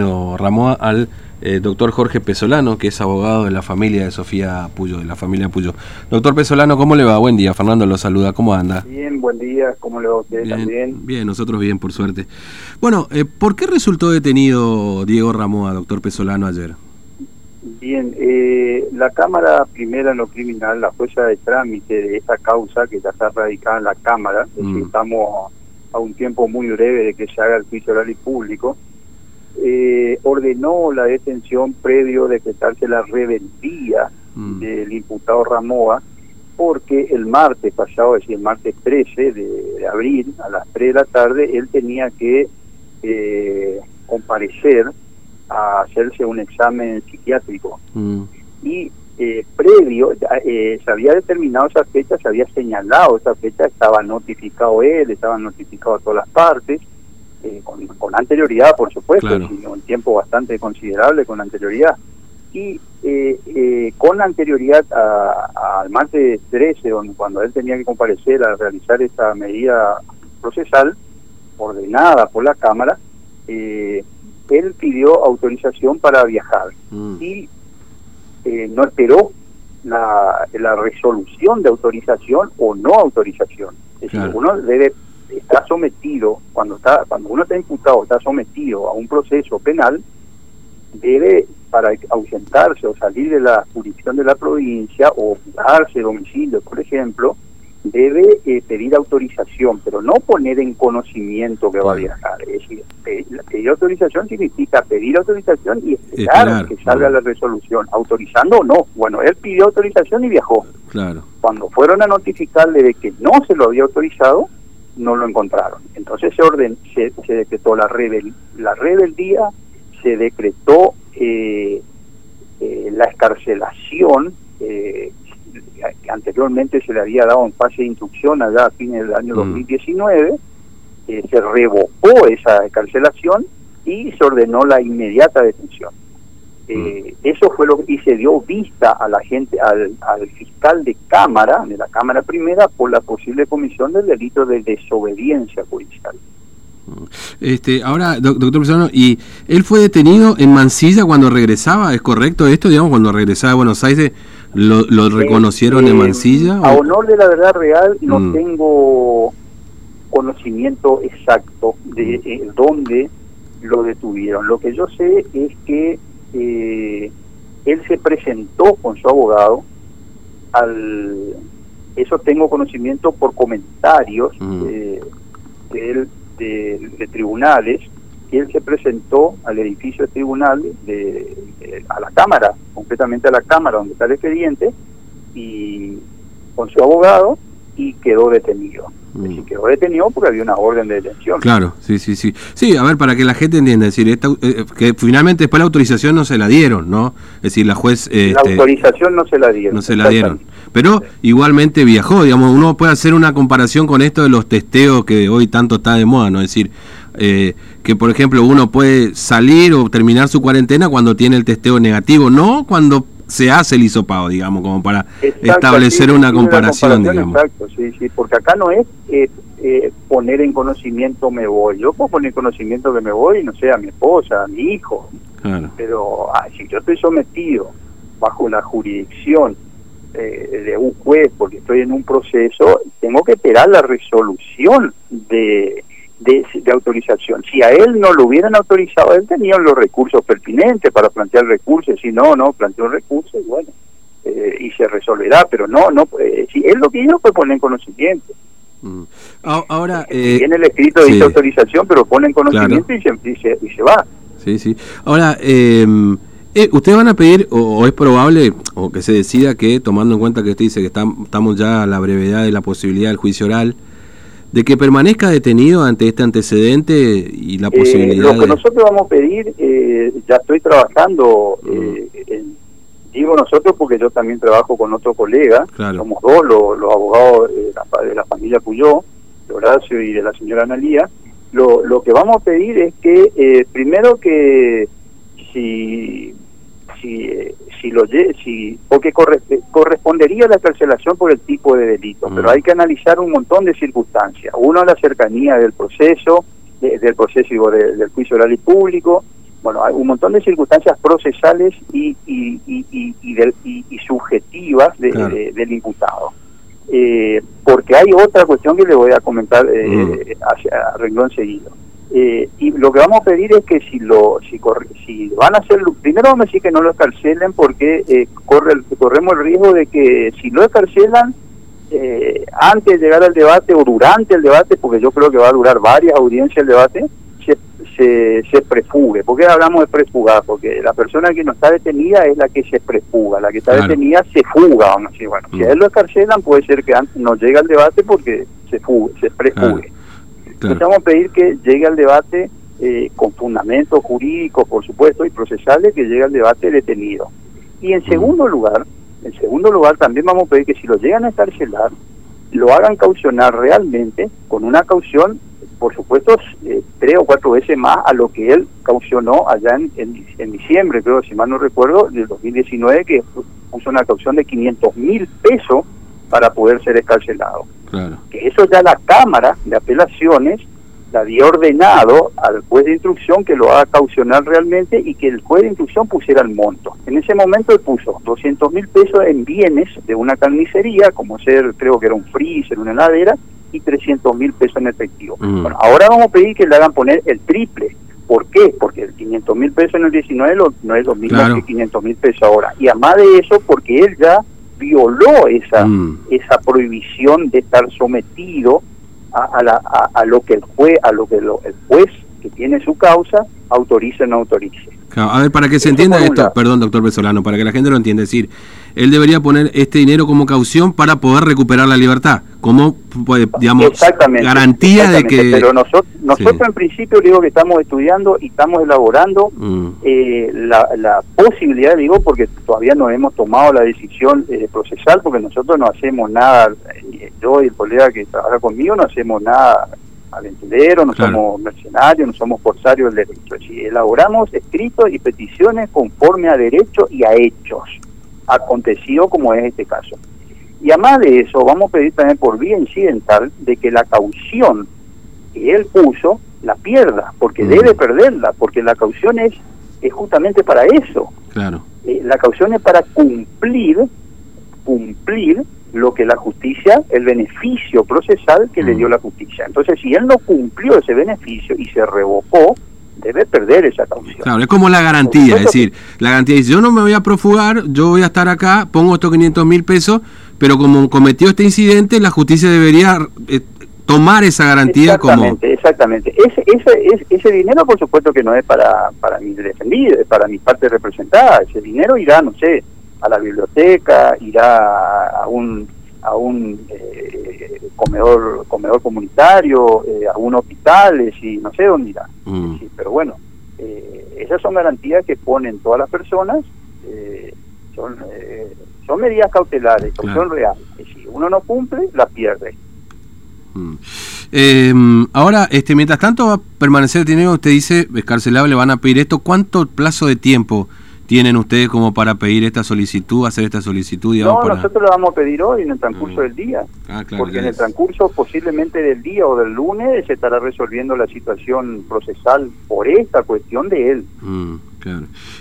Ramoa al eh, doctor Jorge Pesolano, que es abogado de la familia de Sofía Puyo, de la familia Puyo. Doctor Pesolano, ¿cómo le va? Buen día, Fernando lo saluda, ¿cómo anda? Bien, buen día, ¿cómo le va a usted bien, también? Bien, nosotros bien, por suerte. Bueno, eh, ¿por qué resultó detenido Diego Ramoa, doctor Pesolano, ayer? Bien, eh, la Cámara Primera en lo Criminal, la fuerza de trámite de esta causa que ya está radicada en la Cámara, es decir, Mm. estamos a un tiempo muy breve de que se haga el juicio oral y público, eh, ordenó la detención previo de decretarse la rebeldía Mm. del imputado Ramoa, porque el martes pasado, es decir, el martes 13 de, de abril, a las 3 de la tarde, él tenía que eh, comparecer a hacerse un examen psiquiátrico. Mm. Y eh, previo, eh, se había determinado esa fecha, se había señalado esa fecha, estaba notificado él, estaban notificadas todas las partes, eh, con, con anterioridad, por supuesto, Claro. sino un tiempo bastante considerable con anterioridad. Y eh, eh, con anterioridad al martes 13, donde, cuando él tenía que comparecer a realizar esta medida procesal, ordenada por la Cámara, eh, él pidió autorización para viajar Mm. y eh, no esperó la, la resolución de autorización o no autorización. Es decir, uno debe estar sometido, cuando está cuando uno está imputado, está sometido a un proceso penal, debe, para ausentarse o salir de la jurisdicción de la provincia o mudarse de domicilio, por ejemplo, debe eh, pedir autorización, pero no poner en conocimiento que va a Claro. viajar. Es decir, pe- pedir autorización significa pedir autorización y esperar, Esperar, que salga claro. la resolución, autorizando o no. Bueno, él pidió autorización y viajó. Claro. Cuando fueron a notificarle de que no se lo había autorizado, no lo encontraron. Entonces se orden, se, se decretó la rebel, la rebeldía, se decretó eh, eh, la escarcelación eh, que anteriormente se le había dado en fase de instrucción allá a fines del año Mm. 2019, eh, se revocó esa escarcelación y se ordenó la inmediata detención. Eh, Eso fue lo que y se dio vista a la gente, al, al fiscal de Cámara, de la Cámara Primera, por la posible comisión del delito de desobediencia judicial. Este, ahora, doc- doctor ¿y él fue detenido en Mansilla cuando regresaba? ¿Es correcto esto? Digamos, cuando regresaba a Buenos Aires, ¿lo, lo reconocieron Eh, en Mansilla? A honor de la verdad real, no Mm. tengo conocimiento exacto de Mm. eh, dónde lo detuvieron. Lo que yo sé es que eh, él se presentó con su abogado al... Eso tengo conocimiento por comentarios Mm. eh, de, él- de- de tribunales, que él se presentó al edificio de tribunal, de, de- a la Cámara, concretamente a la Cámara donde está el expediente, y con su abogado y quedó detenido. Mm. quedó detenido porque había una orden de detención. Claro, sí, sí, sí. Sí, a ver, para que la gente entienda, es decir, esta, eh, que finalmente después la autorización no se la dieron, ¿no? Es decir, la juez... la este, autorización no se la dieron. no se la dieron. Pero igualmente viajó, digamos, uno puede hacer una comparación con esto de los testeos que hoy tanto está de moda, ¿no? Es decir, eh, que por ejemplo uno puede salir o terminar su cuarentena cuando tiene el testeo negativo, no cuando se hace el hisopado, digamos, como para Exacto, establecer sí, una comparación. Exacto, sí, sí, porque acá no es eh, eh, poner en conocimiento me voy. Yo puedo poner en conocimiento que me voy, no sé, a mi esposa, a mi hijo, Claro. pero ah, si yo estoy sometido bajo la jurisdicción eh, de un juez porque estoy en un proceso, tengo que esperar la resolución de, de, de autorización. Si a él no lo hubieran autorizado, él tenía los recursos pertinentes para plantear recursos, si no, no, planteó recursos, y bueno, eh, y se resolverá, pero no, no, eh, si él lo que hizo fue poner en conocimiento. Mm. Ahora, eh, Tiene el escrito de sí. autorización, pero pone en conocimiento y, se, y, se, y se va. Sí, sí. Ahora, eh, eh, ¿ustedes van a pedir, o, o es probable, o que se decida que, tomando en cuenta que usted dice que estam- estamos ya a la brevedad de la posibilidad del juicio oral, de que permanezca detenido ante este antecedente y la Eh, posibilidad lo que de... nosotros vamos a pedir, eh, ya estoy trabajando, eh, en- digo nosotros porque yo también trabajo con otro colega, Claro. somos dos los, los abogados de la, de la familia Puyó, de Horacio y de la señora Analía, lo, lo que vamos a pedir es que eh, primero que si si eh, si lo si porque corre- correspondería la carcelación por el tipo de delito, Mm. pero hay que analizar un montón de circunstancias. Uno, la cercanía del proceso, de- del proceso digo, de- del juicio oral y público, bueno, hay un montón de circunstancias procesales y, y, y, y subjetivas del imputado. Eh, porque hay otra cuestión que le voy a comentar eh, mm. hacia renglón seguido. Eh, y lo que vamos a pedir es que si lo si, si van a hacerlo, primero vamos a decir que no lo escarcelen porque eh, corre corremos el riesgo de que si lo escarcelan eh, antes de llegar al debate o durante el debate, porque yo creo que va a durar varias audiencias el debate, se, se, se prefugue. ¿Por qué hablamos de prefugar? Porque la persona que no está detenida es la que se prefuga, la que está detenida se fuga, vamos a decir. Bueno, si a él lo escarcelan puede ser que antes no llegue al debate porque se fugue, se prefugue. Entonces vamos a pedir que llegue al debate eh, con fundamentos jurídicos, por supuesto, y procesales, que llegue al debate detenido. Y en segundo lugar, en segundo lugar, también vamos a pedir que si lo llegan a escarcelar, lo hagan caucionar realmente con una caución, por supuesto, eh, tres o cuatro veces más a lo que él caucionó allá en, en, diciembre, creo, si mal no recuerdo, del 2019, que puso una caución de 500 mil pesos para poder ser escarcelado. Que eso ya la Cámara de Apelaciones la había ordenado al juez de instrucción que lo haga caucionar realmente y que el juez de instrucción pusiera el monto. En ese momento él puso 200 mil pesos en bienes de una carnicería, como ser, creo que era un freezer, una heladera, y 300 mil pesos en efectivo. Mm. Bueno, ahora vamos a pedir que le hagan poner el triple. ¿Por qué? Porque el 500 mil pesos en el 19 no es lo mismo que 500 mil pesos ahora. Y además de eso, porque él ya violó esa, mm. esa prohibición de estar sometido a, la, a, lo que el juez, a lo que el juez que tiene su causa autorice o no autorice. a ver, para que se entienda esto, perdón, doctor Besolano, para que la gente lo entienda, es decir, él debería poner este dinero como caución para poder recuperar la libertad, como, pues, digamos, garantía de que... Pero nosotros, nosotros en principio digo que estamos estudiando y estamos elaborando mm. eh, la, la, posibilidad, digo, porque todavía no hemos tomado la decisión eh, procesal, porque nosotros no hacemos nada, eh, yo y el colega que trabaja conmigo no hacemos nada aventureros, no somos mercenarios, no somos corsarios del derecho. Es elaboramos escritos y peticiones conforme a derecho y a hechos acontecido como es este caso. Y además de eso, vamos a pedir también por vía incidental de que la caución que él puso la pierda, porque mm. debe perderla, porque la caución es, es justamente para eso. Claro. Eh, la caución es para cumplir, cumplir lo que la justicia, el beneficio procesal que le mm. dio la justicia. Entonces, si él no cumplió ese beneficio y se revocó, debe perder esa caución. Claro, es como la garantía, es decir, la garantía dice, yo no me voy a profugar, yo voy a estar acá, pongo estos 500 mil pesos, pero como cometió este incidente, la justicia debería eh, tomar esa garantía exactamente, Exactamente, ese, ese, ese, dinero por supuesto que no es para, para mis defendidos, es para mi parte representada, ese dinero irá, no sé, a la biblioteca, irá a un a un eh, comedor comedor comunitario, eh, a un hospital, y no sé dónde irá. Mm. pero bueno, eh, esas son garantías que ponen todas las personas, son, son medidas cautelares, son reales. Y si uno no cumple, la pierde. Mm. ahora, este, mientras tanto va a permanecer el dinero, usted dice, escarcelable, le van a pedir esto. ¿Cuánto plazo de tiempo tienen ustedes como para pedir esta solicitud, hacer esta solicitud? no, nosotros lo vamos a pedir hoy en el transcurso ah. del día, ah, porque en el transcurso posiblemente del día o del lunes se estará resolviendo la situación procesal por esta cuestión de él. Mm,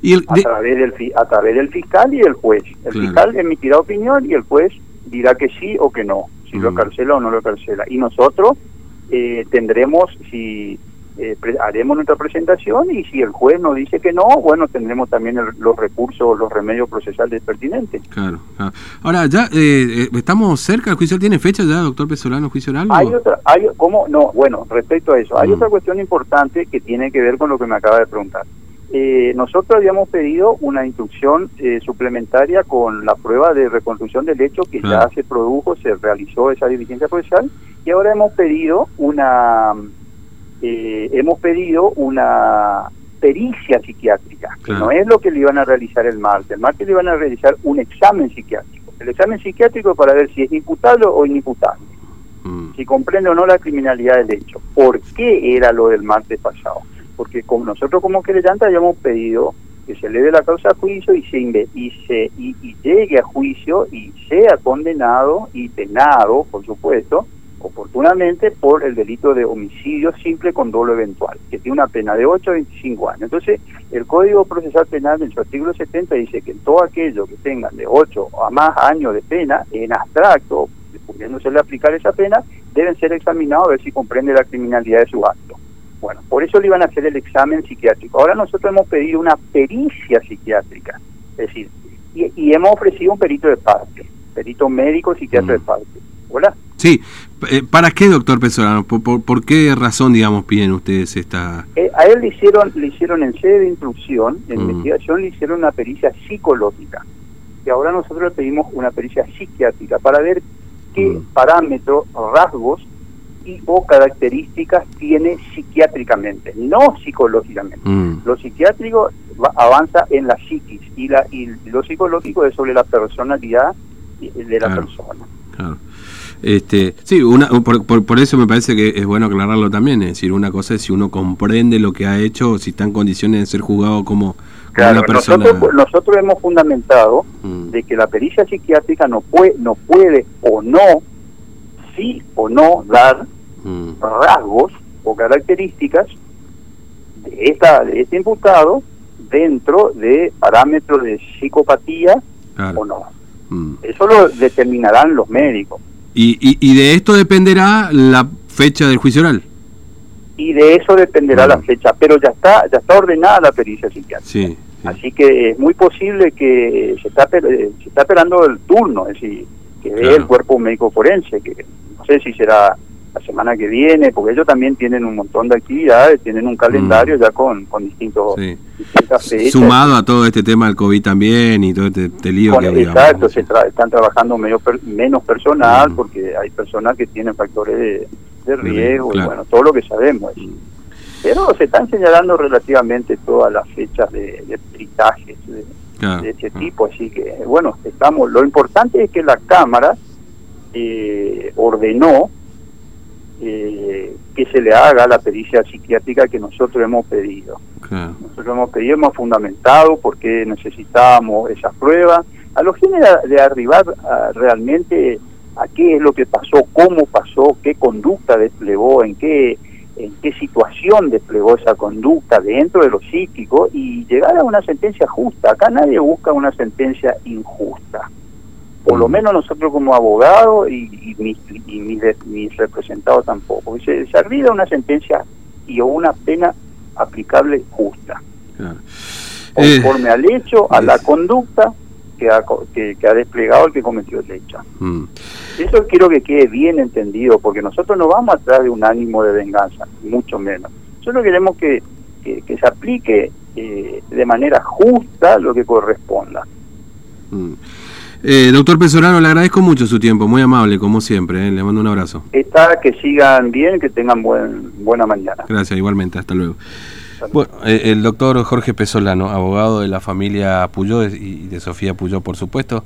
¿Y a, través del, a través del fiscal y del juez. El fiscal emitirá opinión y el juez dirá que sí o que no, si lo mm. carcela o no lo carcela. Y nosotros eh, tendremos, si eh, haremos nuestra presentación y si el juez nos dice que no, bueno, tendremos también los recursos, los remedios procesales pertinentes. Claro. Ahora, ya eh, eh, estamos cerca, ¿el juicio tiene fecha ya, doctor Pesolano, juicio oral? Hay otra, hay, ¿cómo? No, bueno, respecto a eso, hay mm. otra cuestión importante que tiene que ver con lo que me acaba de preguntar. nosotros habíamos pedido una instrucción suplementaria con la prueba de reconstrucción del hecho que ya se produjo, se realizó esa diligencia procesal y ahora hemos pedido una eh, hemos pedido una pericia psiquiátrica, que no es lo que le iban a realizar el martes. El martes le iban a realizar un examen psiquiátrico. El examen psiquiátrico para ver si es imputable o inimputable, mm. si comprende o no la criminalidad del hecho. ¿Por qué era lo del martes pasado? Porque como nosotros como querellante habíamos pedido que se le dé la causa a juicio y se, y, se y llegue a juicio y sea condenado y penado, por supuesto, oportunamente por el delito de homicidio simple con dolo eventual, que tiene una pena de 8 a 25 años. Entonces, el Código Procesal Penal en su artículo 70 dice que todo aquello que tengan de 8 a más años de pena, en abstracto, pudiéndose aplicar esa pena, deben ser examinados a ver si comprende la criminalidad de su acto. Bueno, por eso le iban a hacer el examen psiquiátrico. Ahora nosotros hemos pedido una pericia psiquiátrica, es decir, y, hemos ofrecido un perito de parte, perito médico psiquiatra de mm. parte. ¿Hola? Sí, eh, ¿para qué, doctor Pesolano? ¿Por, qué razón, digamos, piden ustedes esta...? Eh, a él le hicieron, le hicieron en sede de instrucción, en mm. investigación, le hicieron una pericia psicológica. Y ahora nosotros le pedimos una pericia psiquiátrica para ver qué mm. parámetros, rasgos y o características tiene psiquiátricamente, no psicológicamente. Mm. Lo psiquiátrico avanza en la psiquis y, la, y lo psicológico es sobre la personalidad de la persona. Claro. Este, sí, una, por, por, eso me parece que es bueno aclararlo también, es decir, una cosa es si uno comprende lo que ha hecho, o si está en condiciones de ser juzgado como, una persona. Nosotros, nosotros hemos fundamentado mm. de que la pericia psiquiátrica no puede, no puede o no, sí o no dar mm. rasgos o características de, esta, de este imputado dentro de parámetros de psicopatía o no. Mm. Eso lo determinarán los médicos. Y, y, de esto dependerá la fecha del juicio oral. Y de eso dependerá la fecha, pero ya está ya está ordenada la pericia psiquiátrica. Así que es muy posible que se está, se está esperando el turno, es decir, que ve el cuerpo médico forense, que no sé si será la semana que viene, porque ellos también tienen un montón de actividades, tienen un calendario mm. ya con, con distintos Sumado a todo este tema del COVID también y todo este, este lío que Exacto, se están trabajando medio menos personal mm. porque hay personas que tienen factores de, riesgo, y bueno, todo lo que sabemos. Mm. Pero se están señalando relativamente todas las fechas de, de peritajes de, este tipo, así que bueno, estamos. Lo importante es que la Cámara eh, ordenó eh, que se le haga la pericia psiquiátrica que nosotros hemos pedido. Nosotros hemos pedido, hemos fundamentado porque necesitábamos esa prueba. A los fines de, arribar realmente a qué es lo que pasó, cómo pasó, qué conducta desplegó, en qué en qué situación desplegó esa conducta dentro de lo psíquico y llegar a una sentencia justa. Acá nadie busca una sentencia injusta por lo mm. menos nosotros como abogados y, mis, y mis, representados tampoco. Se, se arriba una sentencia y una pena aplicable justa, conforme al hecho, a la conducta que ha, que, ha desplegado el que cometió el hecho. Mm. Eso quiero que quede bien entendido, porque nosotros no vamos atrás de un ánimo de venganza, mucho menos. Nosotros queremos que, que, se aplique eh, de manera justa lo que corresponda. Mm. Eh, doctor Pesolano, le agradezco mucho su tiempo, muy amable, como siempre. Eh, le mando un abrazo. Está, que sigan bien, que tengan buen, buena mañana. Gracias, igualmente, hasta luego. Bueno, eh, el doctor Jorge Pesolano, abogado de la familia Puyó y de Sofía Puyó, por supuesto.